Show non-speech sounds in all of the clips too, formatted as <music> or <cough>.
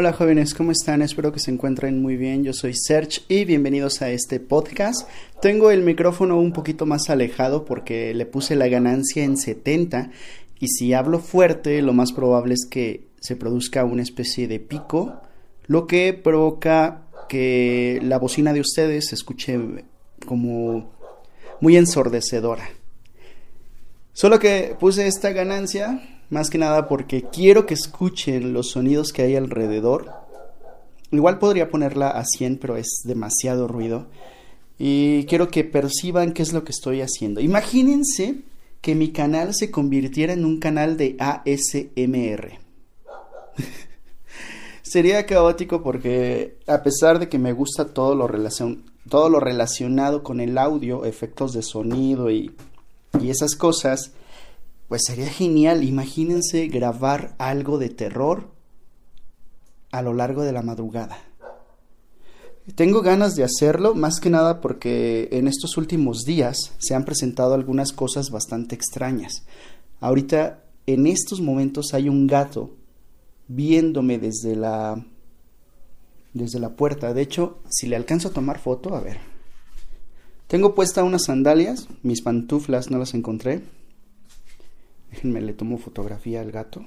Hola jóvenes, ¿cómo están? Espero que se encuentren muy bien. Yo soy Serge y bienvenidos a este podcast. Tengo el micrófono un poquito más alejado porque le puse la ganancia en 70 y si hablo fuerte lo más probable es que se produzca una especie de pico, lo que provoca que la bocina de ustedes se escuche como muy ensordecedora. Solo que puse esta ganancia más que nada porque quiero que escuchen los sonidos que hay alrededor. Igual podría ponerla a 100, pero es demasiado ruido. Y quiero que perciban qué es lo que estoy haciendo. Imagínense que mi canal se convirtiera en un canal de ASMR. <laughs> Sería caótico porque a pesar de que me gusta todo lo, todo lo relacionado con el audio, efectos de sonido y, y esas cosas, pues sería genial, imagínense grabar algo de terror a lo largo de la madrugada. Tengo ganas de hacerlo, más que nada porque en estos últimos días se han presentado algunas cosas bastante extrañas. Ahorita, en estos momentos, hay un gato viéndome desde la desde la puerta. De hecho, si le alcanzo a tomar foto, a ver. Tengo puesta unas sandalias, mis pantuflas no las encontré. Déjenme, le tomo fotografía al gato.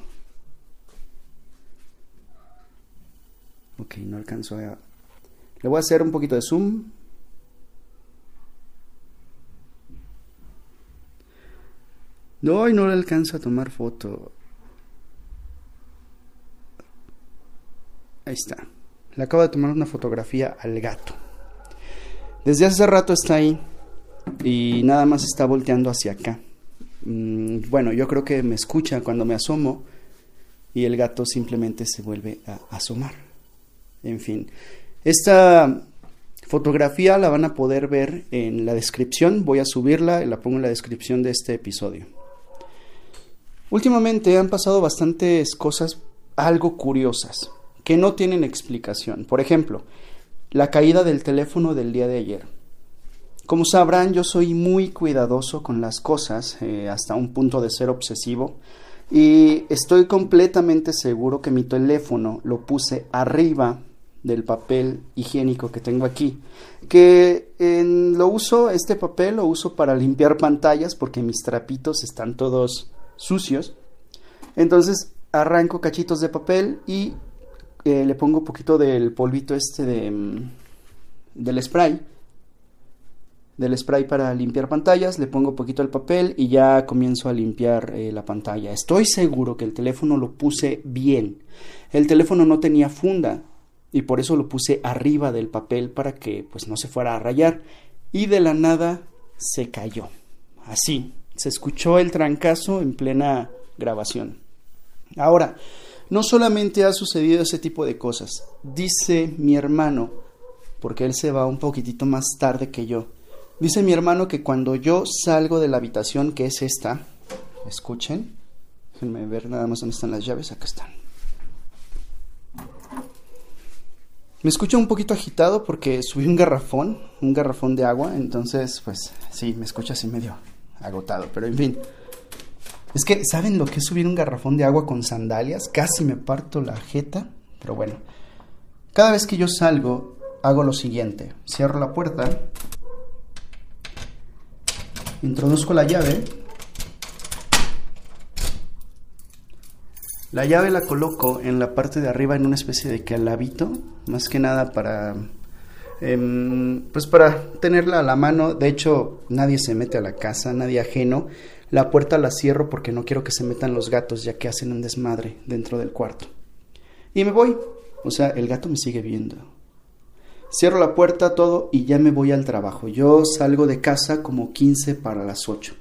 Ok, no alcanzo a... Le voy a hacer un poquito de zoom. No, y no le alcanzo a tomar foto. Ahí está. Le acabo de tomar una fotografía al gato. Desde hace rato está ahí y nada más está volteando hacia acá. Mm, bueno, yo creo que me escucha cuando me asomo y el gato simplemente se vuelve a asomar. En fin, esta fotografía la van a poder ver en la descripción, voy a subirla y la pongo en la descripción de este episodio. Últimamente han pasado bastantes cosas algo curiosas que no tienen explicación. Por ejemplo, la caída del teléfono del día de ayer. Como sabrán, yo soy muy cuidadoso con las cosas, eh, hasta un punto de ser obsesivo, y estoy completamente seguro que mi teléfono lo puse arriba del papel higiénico que tengo aquí, que lo uso, este papel lo uso para limpiar pantallas porque mis trapitos están todos sucios. Entonces arranco cachitos de papel y eh, le pongo un poquito del polvito este de, mm, del spray del spray para limpiar pantallas, le pongo poquito el papel y ya comienzo a limpiar eh, la pantalla. Estoy seguro que el teléfono lo puse bien. El teléfono no tenía funda y por eso lo puse arriba del papel para que pues no se fuera a rayar y de la nada se cayó. Así, se escuchó el trancazo en plena grabación. Ahora, no solamente ha sucedido ese tipo de cosas, dice mi hermano, porque él se va un poquitito más tarde que yo, Dice mi hermano que cuando yo salgo de la habitación, que es esta, escuchen, déjenme ver nada más dónde están las llaves, acá están. Me escucho un poquito agitado porque subí un garrafón, un garrafón de agua, entonces pues sí, me escucho así medio agotado, pero en fin. Es que, ¿saben lo que es subir un garrafón de agua con sandalias? Casi me parto la jeta, pero bueno. Cada vez que yo salgo, hago lo siguiente. Cierro la puerta, introduzco la llave. La llave la coloco en la parte de arriba en una especie de calavito, más que nada para em, pues para tenerla a la mano. De hecho, nadie se mete a la casa, nadie ajeno. La puerta la cierro porque no quiero que se metan los gatos, ya que hacen un desmadre dentro del cuarto. Y me voy. O sea, el gato me sigue viendo. Cierro la puerta, todo y ya me voy al trabajo. Yo salgo de casa como 15 para las 8.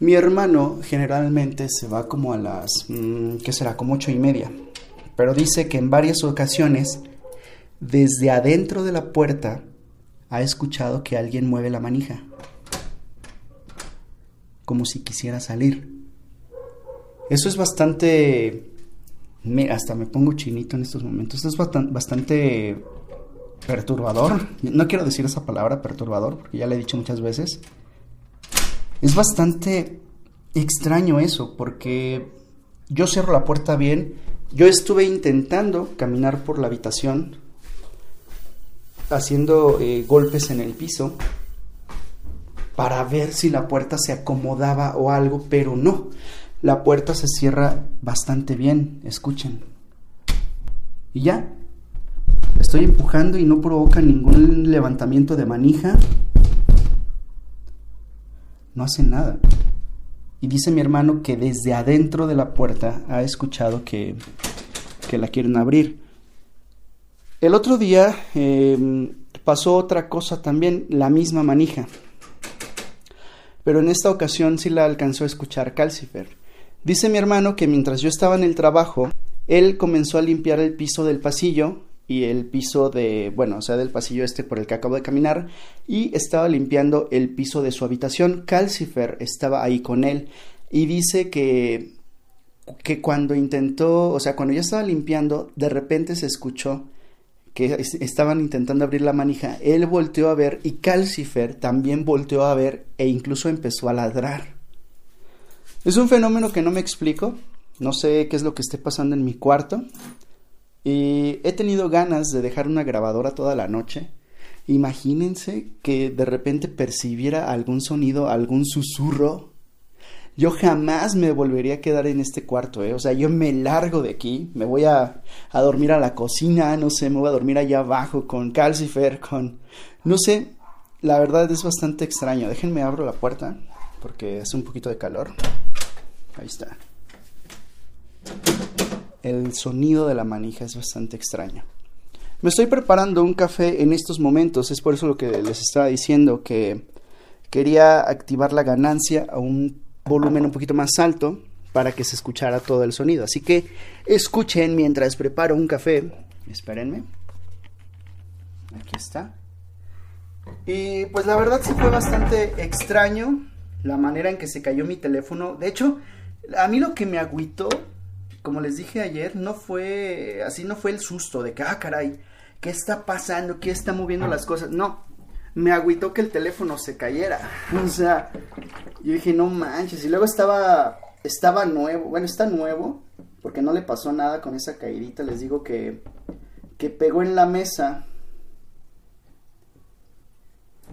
Mi hermano generalmente se va como a las, mm, ¿qué será? Como ocho y media. Pero dice que en varias ocasiones, desde adentro de la puerta, ha escuchado que alguien mueve la manija. Como si quisiera salir. Eso es bastante... hasta me pongo chinito en estos momentos. Esto es bastante perturbador. No quiero decir esa palabra perturbador porque ya le he dicho muchas veces. Es bastante extraño eso porque yo cierro la puerta bien, Yo estuve intentando caminar por la habitación, haciendo eh, golpes en el piso, para ver si la puerta se acomodaba o algo, pero no. La puerta se cierra bastante bien, escuchen. Y ya. Estoy empujando y no provoca ningún levantamiento de manija. No hace nada. Y dice mi hermano que desde adentro de la puerta ha escuchado que, que la quieren abrir. El otro día em, pasó otra cosa también, la misma manija. Pero en esta ocasión sí la alcanzó a escuchar Calcifer. Dice mi hermano que mientras yo estaba en el trabajo, él comenzó a limpiar el piso del pasillo y el piso de, bueno, o sea, del pasillo este por el que acabo de caminar y estaba limpiando el piso de su habitación. Calcifer estaba ahí con él y dice que que cuando intentó, o sea, cuando ya estaba limpiando, de repente se escuchó que estaban intentando abrir la manija, él volteó a ver y Calcifer también volteó a ver e incluso empezó a ladrar. Es un fenómeno que no me explico, no sé qué es lo que esté pasando en mi cuarto y he tenido ganas de dejar una grabadora toda la noche. Imagínense que de repente percibiera algún sonido, algún susurro yo jamás me volvería a quedar en este cuarto, ¿eh? O sea, yo me largo de aquí, me voy a, a dormir a la cocina, no sé, me voy a dormir allá abajo con Calcifer, con... No sé, la verdad es bastante extraño. Déjenme abro la puerta porque hace un poquito de calor. Ahí está. El sonido de la manija es bastante extraño. Me estoy preparando un café en estos momentos, es por eso lo que les estaba diciendo que quería activar la ganancia a un volumen un poquito más alto para que se escuchara todo el sonido. Así que escuchen mientras preparo un café. Espérenme. Aquí está. Y pues la verdad sí fue bastante extraño la manera en que se cayó mi teléfono. De hecho, a mí lo que me agüitó, como les dije ayer, no fue así, no fue el susto de que, ah, caray, ¿qué está pasando? ¿Qué está moviendo las cosas? No, me agüitó que el teléfono se cayera. <laughs> O sea, yo dije, no manches. Y luego estaba, estaba nuevo, bueno, está nuevo, porque no le pasó nada con esa caidita. Les digo que, que pegó en la mesa.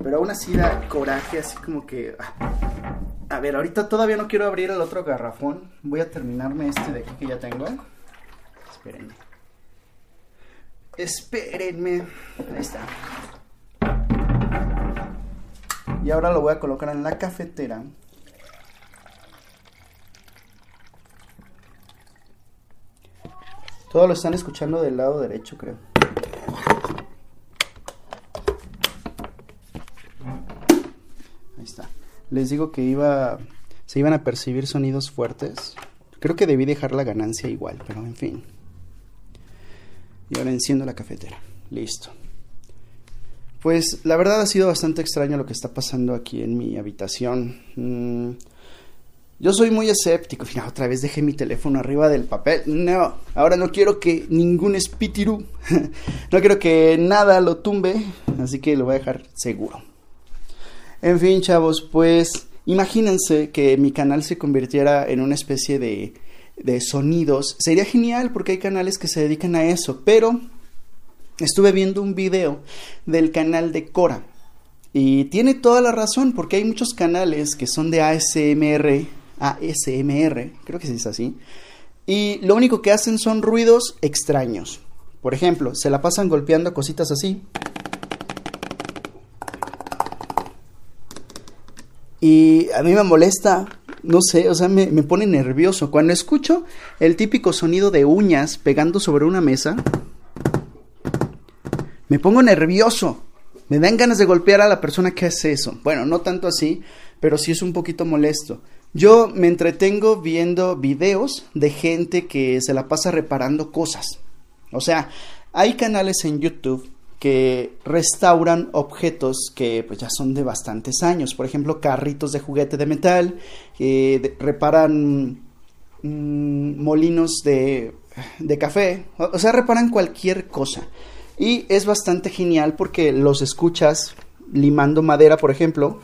Pero aún así da coraje, así como que... Ah, a ver, ahorita todavía no quiero abrir el otro garrafón. Voy a terminarme este de aquí que ya tengo. Espérenme. Espérenme. Ahí está. Y ahora lo voy a colocar en la cafetera. Todo lo están escuchando del lado derecho, creo. Ahí está. Les digo que iba se iban a percibir sonidos fuertes. Creo que debí dejar la ganancia igual, pero en fin. Y ahora enciendo la cafetera. Listo. Pues la verdad ha sido bastante extraño lo que está pasando aquí en mi habitación. Mm, yo soy muy escéptico. Fíjate, otra vez dejé mi teléfono arriba del papel. No, ahora no quiero que ningún espíritu, <laughs> no quiero que nada lo tumbe, así que lo voy a dejar seguro. En fin, chavos, pues imagínense que mi canal se convirtiera en una especie de, de sonidos. Sería genial porque hay canales que se dedican a eso, pero estuve viendo un video del canal de Cora. Y tiene toda la razón, porque hay muchos canales que son de ASMR, ASMR, creo que se dice así, y lo único que hacen son ruidos extraños. Por ejemplo, se la pasan golpeando cositas así. Y a mí me molesta, no sé, o sea, me, me pone nervioso. Cuando escucho el típico sonido de uñas pegando sobre una mesa, me pongo nervioso. Me dan ganas de golpear a la persona que hace eso. Bueno, no tanto así, pero sí es un poquito molesto. Yo me entretengo viendo videos de gente que se la pasa reparando cosas. O sea, hay canales en YouTube que restauran objetos que pues ya son de bastantes años. Por ejemplo, carritos de juguete de metal, eh, reparan mm, molinos de, de café, o sea, reparan cualquier cosa. Y es bastante genial porque los escuchas limando madera, por ejemplo.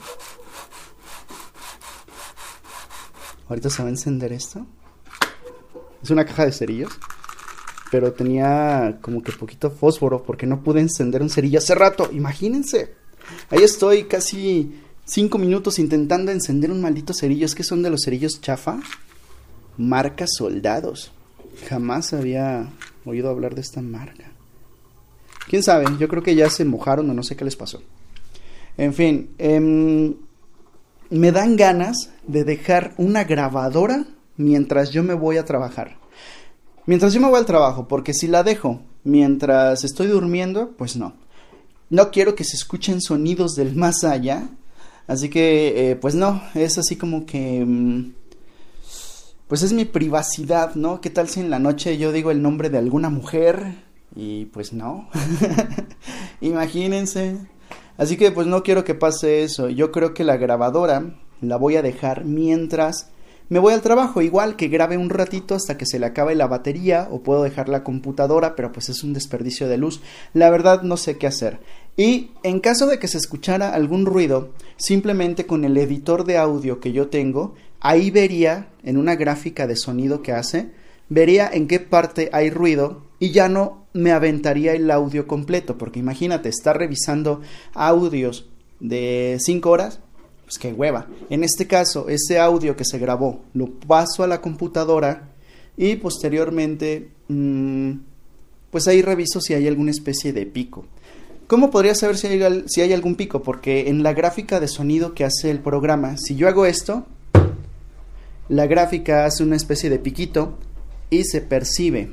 Ahorita se va a encender esto. Es una caja de cerillos. Pero tenía como que poquito fósforo porque no pude encender un cerillo hace rato. Imagínense. Ahí estoy casi cinco minutos intentando encender un maldito cerillo. Es que son de los cerillos chafa. Marca Soldados. Jamás había oído hablar de esta marca. Quién sabe, yo creo que ya se mojaron o no sé qué les pasó. En fin, em, me dan ganas de dejar una grabadora mientras yo me voy a trabajar. Mientras yo me voy al trabajo, porque si la dejo mientras estoy durmiendo, pues no. No quiero que se escuchen sonidos del más allá. Así que, eh, pues no, es así como que... Mm, pues es mi privacidad, ¿no? ¿Qué tal si en la noche yo digo el nombre de alguna mujer? Y pues no. <laughs> Imagínense. Así que pues no quiero que pase eso. Yo creo que la grabadora la voy a dejar mientras me voy al trabajo, igual que grabe un ratito hasta que se le acabe la batería o puedo dejar la computadora, pero pues es un desperdicio de luz. La verdad no sé qué hacer. Y en caso de que se escuchara algún ruido, simplemente con el editor de audio que yo tengo, ahí vería en una gráfica de sonido que hace, vería en qué parte hay ruido y ya no me aventaría el audio completo, porque imagínate, estar revisando audios de 5 horas, pues qué hueva. En este caso, ese audio que se grabó lo paso a la computadora y posteriormente, mm, pues ahí reviso si hay alguna especie de pico. ¿Cómo podría saber si hay, algún pico? Porque en la gráfica de sonido que hace el programa, si yo hago esto, la gráfica hace una especie de piquito y se percibe.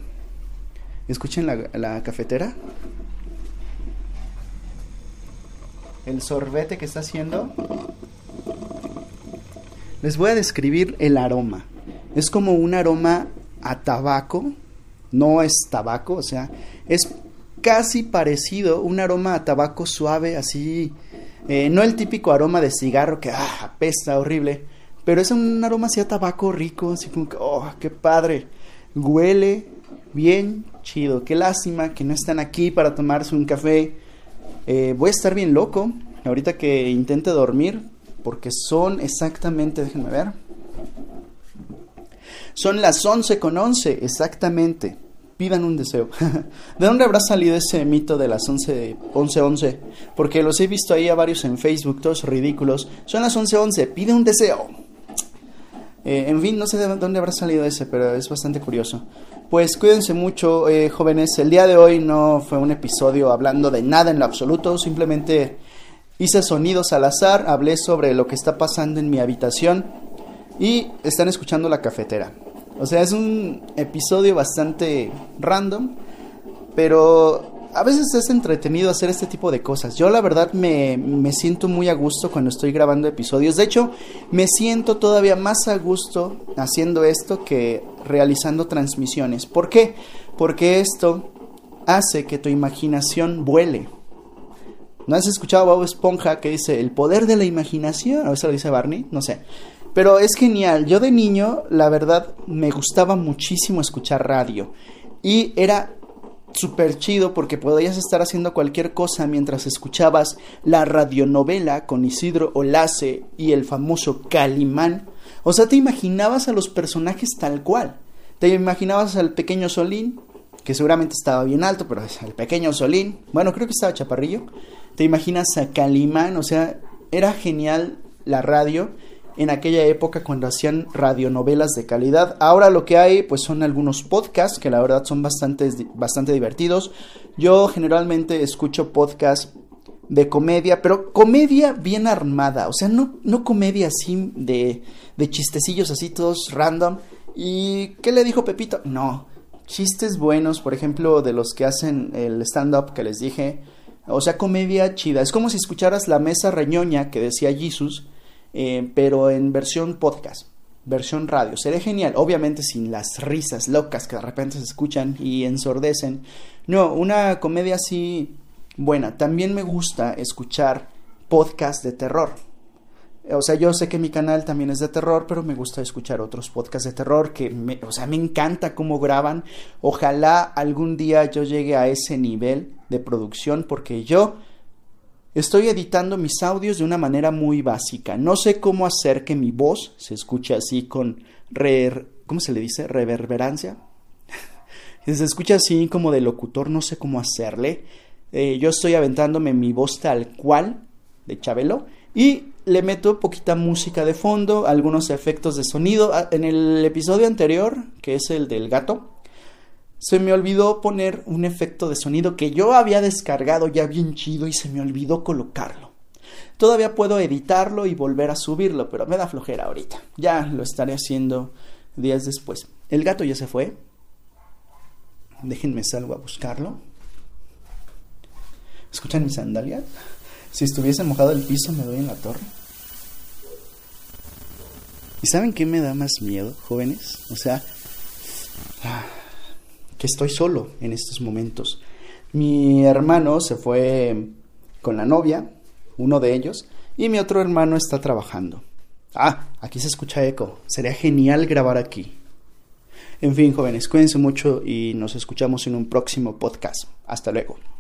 Escuchen la cafetera. El sorbete que está haciendo les voy a describir el aroma. Es como un aroma a tabaco, no es tabaco, o sea, es casi parecido, un aroma a tabaco suave, así, eh, no el típico aroma de cigarro que ah, apesta horrible, pero es un aroma así a tabaco rico, así como que, oh, qué padre, huele bien chido, qué lástima que no están aquí para tomarse un café. Eh, voy a estar bien loco ahorita que intente dormir porque son exactamente, déjenme ver, son las 11 con 11, exactamente. Pidan un deseo. <laughs> ¿De dónde habrá salido ese mito de las 11, 11, 11? Porque los he visto ahí a varios en Facebook, todos ridículos. Son las 11, 11, pide un deseo. Eh, en fin, no sé de dónde habrá salido ese, pero es bastante curioso. Pues cuídense mucho, eh, jóvenes. El día de hoy no fue un episodio hablando de nada en lo absoluto, simplemente Hice sonidos al azar, hablé sobre lo que está pasando en mi habitación y están escuchando la cafetera. O sea, es un episodio bastante random, pero a veces es entretenido hacer este tipo de cosas. Yo la verdad me, me, siento muy a gusto cuando estoy grabando episodios. De hecho, me siento todavía más a gusto haciendo esto que realizando transmisiones. ¿Por qué? Porque esto hace que tu imaginación vuele. ¿No has escuchado Bob Esponja que dice el poder de la imaginación? A veces lo dice Barney, no sé. Pero es genial. Yo de niño, la verdad, me gustaba muchísimo escuchar radio. Y era súper chido porque podías estar haciendo cualquier cosa mientras escuchabas la radionovela con Isidro Olace y el famoso Calimán. O sea, te imaginabas a los personajes tal cual. Te imaginabas al pequeño Solín, que seguramente estaba bien alto, pero el pequeño Solín. Bueno, creo que estaba chaparrillo te imaginas a Calimán, o sea, era genial la radio en aquella época cuando hacían radionovelas de calidad. Ahora lo que hay pues son algunos podcasts que la verdad son bastante, bastante divertidos. Yo generalmente escucho podcasts de comedia, pero comedia bien armada, o sea, no, no comedia así de, de chistecillos así todos random. ¿Y qué le dijo Pepito? No, chistes buenos, por ejemplo, de los que hacen el stand-up que les dije o sea, comedia chida. Es como si escucharas la mesa reñoña que decía Jesus, eh, pero en versión podcast, versión radio. Sería genial, obviamente sin las risas locas que de repente se escuchan y ensordecen. No, una comedia así buena. También me gusta escuchar podcast de terror. O sea, yo sé que mi canal también es de terror, pero me gusta escuchar otros podcasts de terror que, o sea, me encanta cómo graban. Ojalá algún día yo llegue a ese nivel de producción porque yo estoy editando mis audios de una manera muy básica. No sé cómo hacer que mi voz se escuche así con, re, ¿cómo se le dice? Reverberancia. <laughs> Se escucha así como de locutor, no sé cómo hacerle. Eh, yo estoy aventándome mi voz tal cual de Chabelo y le meto poquita música de fondo, algunos efectos de sonido. Ah, en el episodio anterior, que es el del gato, se me olvidó poner un efecto de sonido que yo había descargado ya bien chido y se me olvidó colocarlo. Todavía puedo editarlo y volver a subirlo, pero me da flojera ahorita. Ya lo estaré haciendo días después. El gato ya se fue. Déjenme salgo a buscarlo. ¿Escuchan mi sandalia? Si estuviese mojado el piso me doy en la torre. ¿Y saben qué me da más miedo, jóvenes? O sea, que estoy solo en estos momentos. Mi hermano se fue con la novia, uno de ellos, y mi otro hermano está trabajando. Ah, aquí se escucha eco. Sería genial grabar aquí. En fin, jóvenes, cuídense mucho y nos escuchamos en un próximo podcast. Hasta luego.